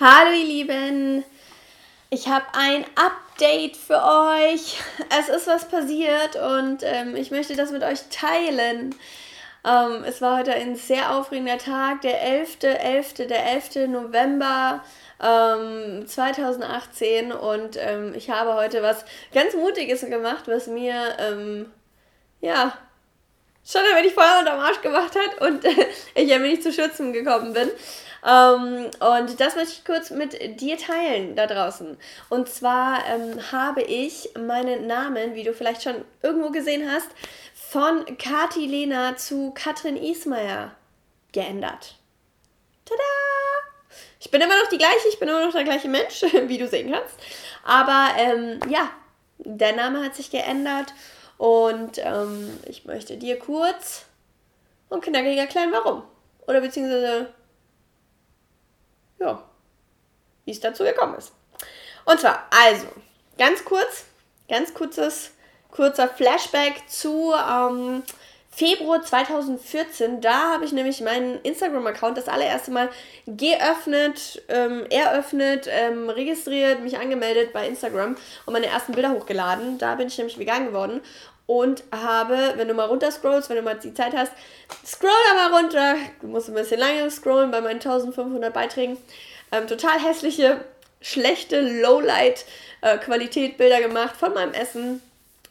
Hallo ihr Lieben, ich habe ein Update für euch. Es ist was passiert und ähm, ich möchte das mit euch teilen. Ähm, es war heute ein sehr aufregender Tag, der 11.11., 11., der 11. November ähm, 2018 und ähm, ich habe heute was ganz Mutiges gemacht, was mir, ähm, ja, schon ein wenig Feuer unter Arsch gemacht hat und äh, ich ein wenig zu Schützen gekommen bin. Ähm, und das möchte ich kurz mit dir teilen da draußen. Und zwar ähm, habe ich meinen Namen, wie du vielleicht schon irgendwo gesehen hast, von Kati Lena zu Katrin Ismayer geändert. Tada! Ich bin immer noch die gleiche, ich bin immer noch der gleiche Mensch, wie du sehen kannst. Aber ähm, ja, der Name hat sich geändert und ähm, ich möchte dir kurz und knackig erklären, warum. Oder beziehungsweise ja, wie es dazu gekommen ist. Und zwar, also, ganz kurz, ganz kurzes, kurzer Flashback zu ähm, Februar 2014. Da habe ich nämlich meinen Instagram-Account das allererste Mal geöffnet, ähm, eröffnet, ähm, registriert, mich angemeldet bei Instagram und meine ersten Bilder hochgeladen. Da bin ich nämlich vegan geworden und habe, wenn du mal runter scrollst, wenn du mal die Zeit hast, scroll da mal runter. Du musst ein bisschen lange scrollen bei meinen 1500 Beiträgen. Ähm, total hässliche, schlechte Lowlight-Qualität-Bilder äh, gemacht von meinem Essen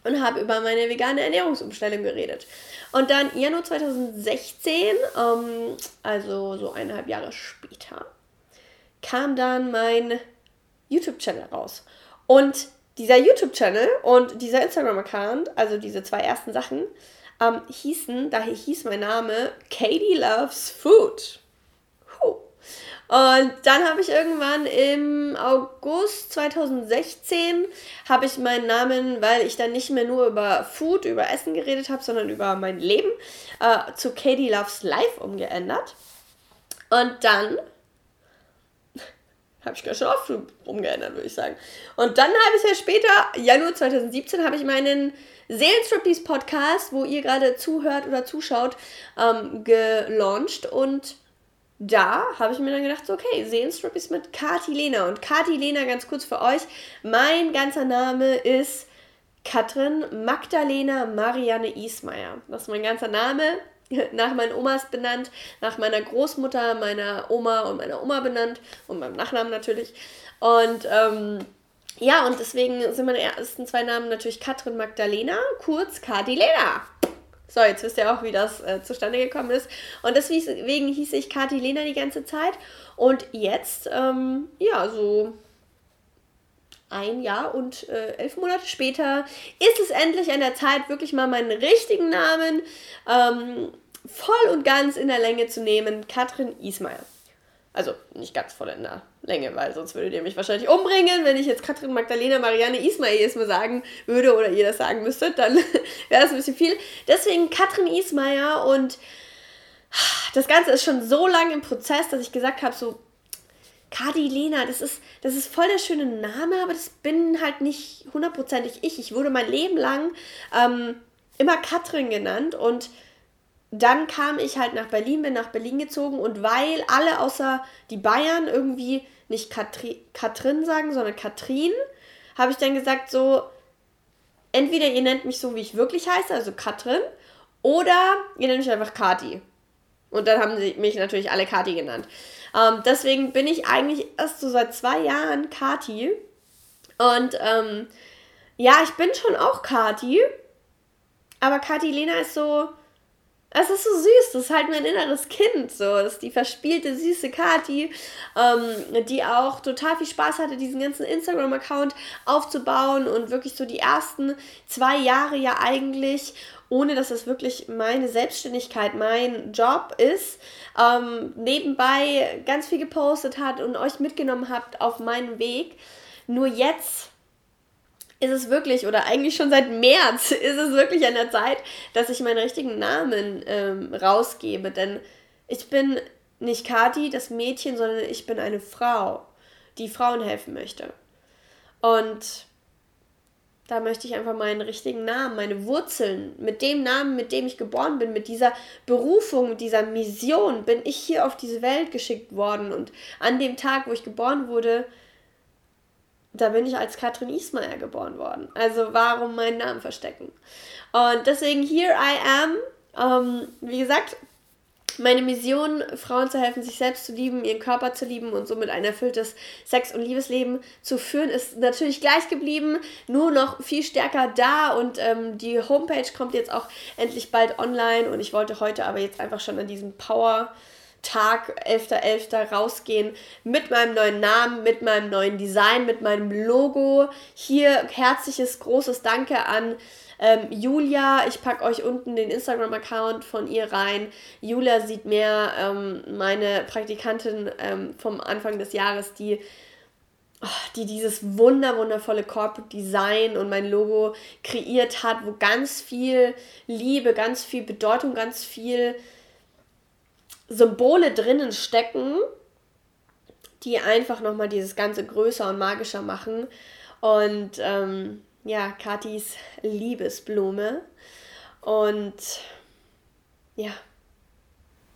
und habe über meine vegane Ernährungsumstellung geredet. Und dann Januar 2016, ähm, also so eineinhalb Jahre später, kam dann mein YouTube-Channel raus. Und dieser YouTube-Channel und dieser Instagram-Account, also diese zwei ersten Sachen, ähm, hießen, daher hieß mein Name Katie Loves Food. Huh. Und dann habe ich irgendwann im August 2016 habe ich meinen Namen, weil ich dann nicht mehr nur über Food, über Essen geredet habe, sondern über mein Leben, äh, zu Katie Loves Life umgeändert. Und dann habe ich ganz schön oft umgeändert, würde ich sagen. Und dann habe ich ja später, Januar 2017, habe ich meinen Seelenstriptease Podcast, wo ihr gerade zuhört oder zuschaut, ähm, gelauncht. Und da habe ich mir dann gedacht, so, okay, Seelenstriptease mit Kati Lena. Und Kati Lena, ganz kurz für euch, mein ganzer Name ist Katrin Magdalena Marianne Ismaier. Das ist mein ganzer Name nach meinen Omas benannt, nach meiner Großmutter, meiner Oma und meiner Oma benannt und meinem Nachnamen natürlich. Und ähm, ja, und deswegen sind meine ersten zwei Namen natürlich Katrin Magdalena, kurz Kati Lena. So, jetzt wisst ihr auch, wie das äh, zustande gekommen ist. Und deswegen hieß ich Kati Lena die ganze Zeit. Und jetzt, ähm, ja, so ein Jahr und äh, elf Monate später ist es endlich an der Zeit, wirklich mal meinen richtigen Namen ähm, voll und ganz in der Länge zu nehmen. Katrin Ismail. Also nicht ganz voll in der Länge, weil sonst würdet ihr mich wahrscheinlich umbringen, wenn ich jetzt Katrin Magdalena Marianne Ismail jedes Mal sagen würde oder ihr das sagen müsstet, dann wäre das ein bisschen viel. Deswegen Katrin Ismail und das Ganze ist schon so lange im Prozess, dass ich gesagt habe, so Kadi Lena, das ist, das ist voll der schöne Name, aber das bin halt nicht hundertprozentig ich. Ich wurde mein Leben lang ähm, immer Katrin genannt und dann kam ich halt nach Berlin, bin nach Berlin gezogen und weil alle außer die Bayern irgendwie nicht Katri Katrin sagen, sondern Katrin, habe ich dann gesagt so, entweder ihr nennt mich so, wie ich wirklich heiße, also Katrin, oder ihr nennt mich einfach Kati. Und dann haben sie mich natürlich alle Kati genannt. Ähm, deswegen bin ich eigentlich erst so seit zwei Jahren Kati. Und ähm, ja, ich bin schon auch Kati. Aber Kati Lena ist so, es ist so süß, das ist halt mein inneres Kind, so. Das ist die verspielte, süße Kati, ähm, die auch total viel Spaß hatte, diesen ganzen Instagram-Account aufzubauen und wirklich so die ersten zwei Jahre ja eigentlich, ohne dass das wirklich meine Selbstständigkeit, mein Job ist, ähm, nebenbei ganz viel gepostet hat und euch mitgenommen habt auf meinen Weg. Nur jetzt ist es wirklich, oder eigentlich schon seit März, ist es wirklich an der Zeit, dass ich meinen richtigen Namen ähm, rausgebe. Denn ich bin nicht Kati, das Mädchen, sondern ich bin eine Frau, die Frauen helfen möchte. Und da möchte ich einfach meinen richtigen Namen, meine Wurzeln, mit dem Namen, mit dem ich geboren bin, mit dieser Berufung, mit dieser Mission bin ich hier auf diese Welt geschickt worden. Und an dem Tag, wo ich geboren wurde, da bin ich als Katrin Ismail geboren worden. Also warum meinen Namen verstecken? Und deswegen, here I am. Ähm, wie gesagt, meine Mission, Frauen zu helfen, sich selbst zu lieben, ihren Körper zu lieben und somit ein erfülltes Sex- und Liebesleben zu führen, ist natürlich gleich geblieben, nur noch viel stärker da und ähm, die Homepage kommt jetzt auch endlich bald online und ich wollte heute aber jetzt einfach schon an diesem Power Tag 11.11. .11. rausgehen mit meinem neuen Namen, mit meinem neuen Design, mit meinem Logo. Hier herzliches, großes Danke an ähm, Julia, ich packe euch unten den Instagram-Account von ihr rein. Julia sieht mehr ähm, meine Praktikantin ähm, vom Anfang des Jahres, die oh, die dieses wunder wundervolle Corporate Design und mein Logo kreiert hat, wo ganz viel Liebe, ganz viel Bedeutung, ganz viel Symbole drinnen stecken, die einfach nochmal dieses Ganze größer und magischer machen. Und ähm, ja, Katis Liebesblume. Und ja,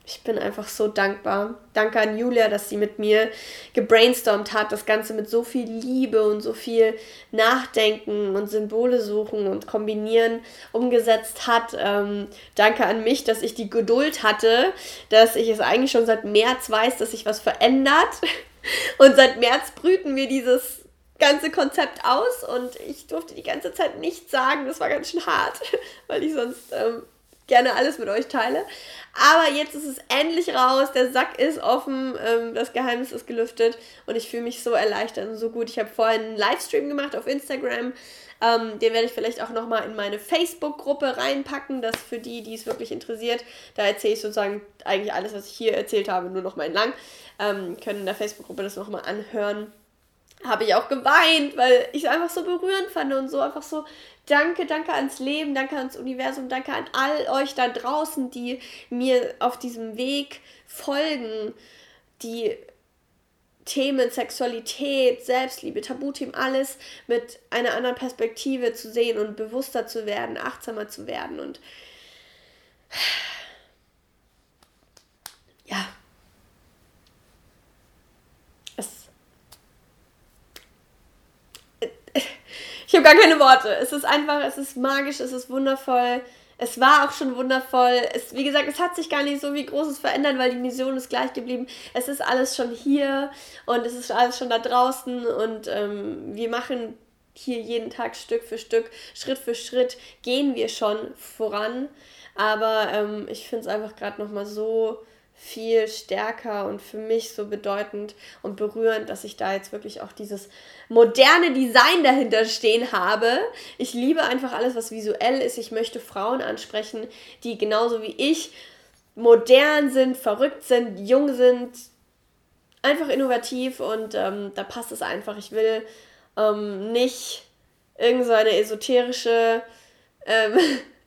ich bin einfach so dankbar. Danke an Julia, dass sie mit mir gebrainstormt hat, das Ganze mit so viel Liebe und so viel Nachdenken und Symbole suchen und kombinieren umgesetzt hat. Ähm, danke an mich, dass ich die Geduld hatte, dass ich es eigentlich schon seit März weiß, dass sich was verändert. Und seit März brüten wir dieses ganze Konzept aus und ich durfte die ganze Zeit nichts sagen. Das war ganz schön hart, weil ich sonst ähm, gerne alles mit euch teile. Aber jetzt ist es endlich raus, der Sack ist offen, ähm, das Geheimnis ist gelüftet und ich fühle mich so erleichtert und so gut. Ich habe vorhin einen Livestream gemacht auf Instagram. Ähm, den werde ich vielleicht auch nochmal in meine Facebook-Gruppe reinpacken, das für die, die es wirklich interessiert. Da erzähle ich sozusagen eigentlich alles, was ich hier erzählt habe, nur nochmal entlang. Ähm, können in der Facebook-Gruppe das nochmal anhören habe ich auch geweint, weil ich es einfach so berührend fand und so einfach so, danke, danke ans Leben, danke ans Universum, danke an all euch da draußen, die mir auf diesem Weg folgen, die Themen Sexualität, Selbstliebe, Tabuthemen, alles mit einer anderen Perspektive zu sehen und bewusster zu werden, achtsamer zu werden und ja, Ich habe gar keine Worte. Es ist einfach, es ist magisch, es ist wundervoll. Es war auch schon wundervoll. Es, wie gesagt, es hat sich gar nicht so wie Großes verändert, weil die Mission ist gleich geblieben. Es ist alles schon hier und es ist alles schon da draußen und ähm, wir machen hier jeden Tag Stück für Stück, Schritt für Schritt gehen wir schon voran. Aber ähm, ich finde es einfach gerade nochmal so viel stärker und für mich so bedeutend und berührend, dass ich da jetzt wirklich auch dieses moderne Design dahinter stehen habe. Ich liebe einfach alles, was visuell ist. Ich möchte Frauen ansprechen, die genauso wie ich modern sind, verrückt sind, jung sind, einfach innovativ und ähm, da passt es einfach. Ich will ähm, nicht irgendeine so esoterische ähm,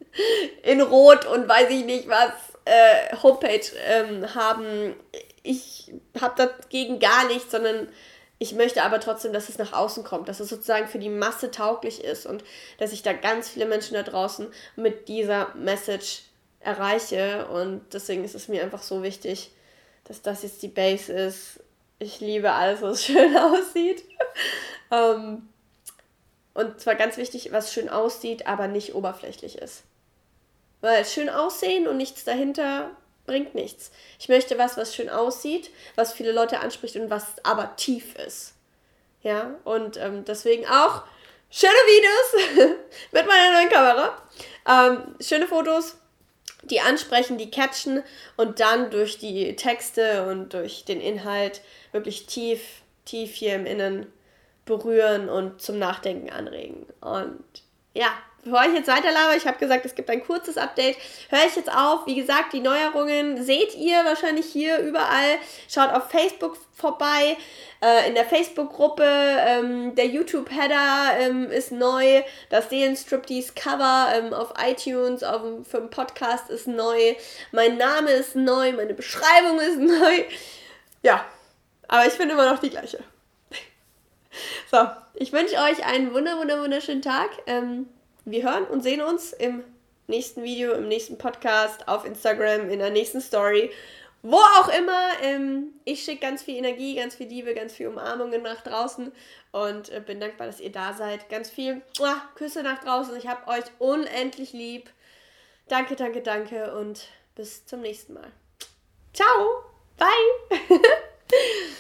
in Rot und weiß ich nicht was äh, Homepage ähm, haben. Ich habe dagegen gar nichts, sondern ich möchte aber trotzdem, dass es nach außen kommt, dass es sozusagen für die Masse tauglich ist und dass ich da ganz viele Menschen da draußen mit dieser Message erreiche. Und deswegen ist es mir einfach so wichtig, dass das jetzt die Base ist. Ich liebe alles, was schön aussieht. ähm, und zwar ganz wichtig, was schön aussieht, aber nicht oberflächlich ist. Weil schön aussehen und nichts dahinter bringt nichts. Ich möchte was, was schön aussieht, was viele Leute anspricht und was aber tief ist. Ja, und ähm, deswegen auch schöne Videos mit meiner neuen Kamera. Ähm, schöne Fotos, die ansprechen, die catchen und dann durch die Texte und durch den Inhalt wirklich tief, tief hier im Innen berühren und zum Nachdenken anregen. Und ja, bevor ich jetzt weiterlabe, ich habe gesagt, es gibt ein kurzes Update, höre ich jetzt auf. Wie gesagt, die Neuerungen seht ihr wahrscheinlich hier überall. Schaut auf Facebook vorbei, äh, in der Facebook-Gruppe. Ähm, der YouTube-Header ähm, ist neu. Das Seelenstriptease-Cover ähm, auf iTunes auf, für den Podcast ist neu. Mein Name ist neu, meine Beschreibung ist neu. Ja, aber ich bin immer noch die gleiche. So, ich wünsche euch einen wunder, wunder, wunderschönen Tag. Ähm, wir hören und sehen uns im nächsten Video, im nächsten Podcast, auf Instagram, in der nächsten Story. Wo auch immer. Ähm, ich schicke ganz viel Energie, ganz viel Liebe, ganz viel Umarmungen nach draußen und äh, bin dankbar, dass ihr da seid. Ganz viel muah, Küsse nach draußen. Ich habe euch unendlich lieb. Danke, danke, danke und bis zum nächsten Mal. Ciao. Bye.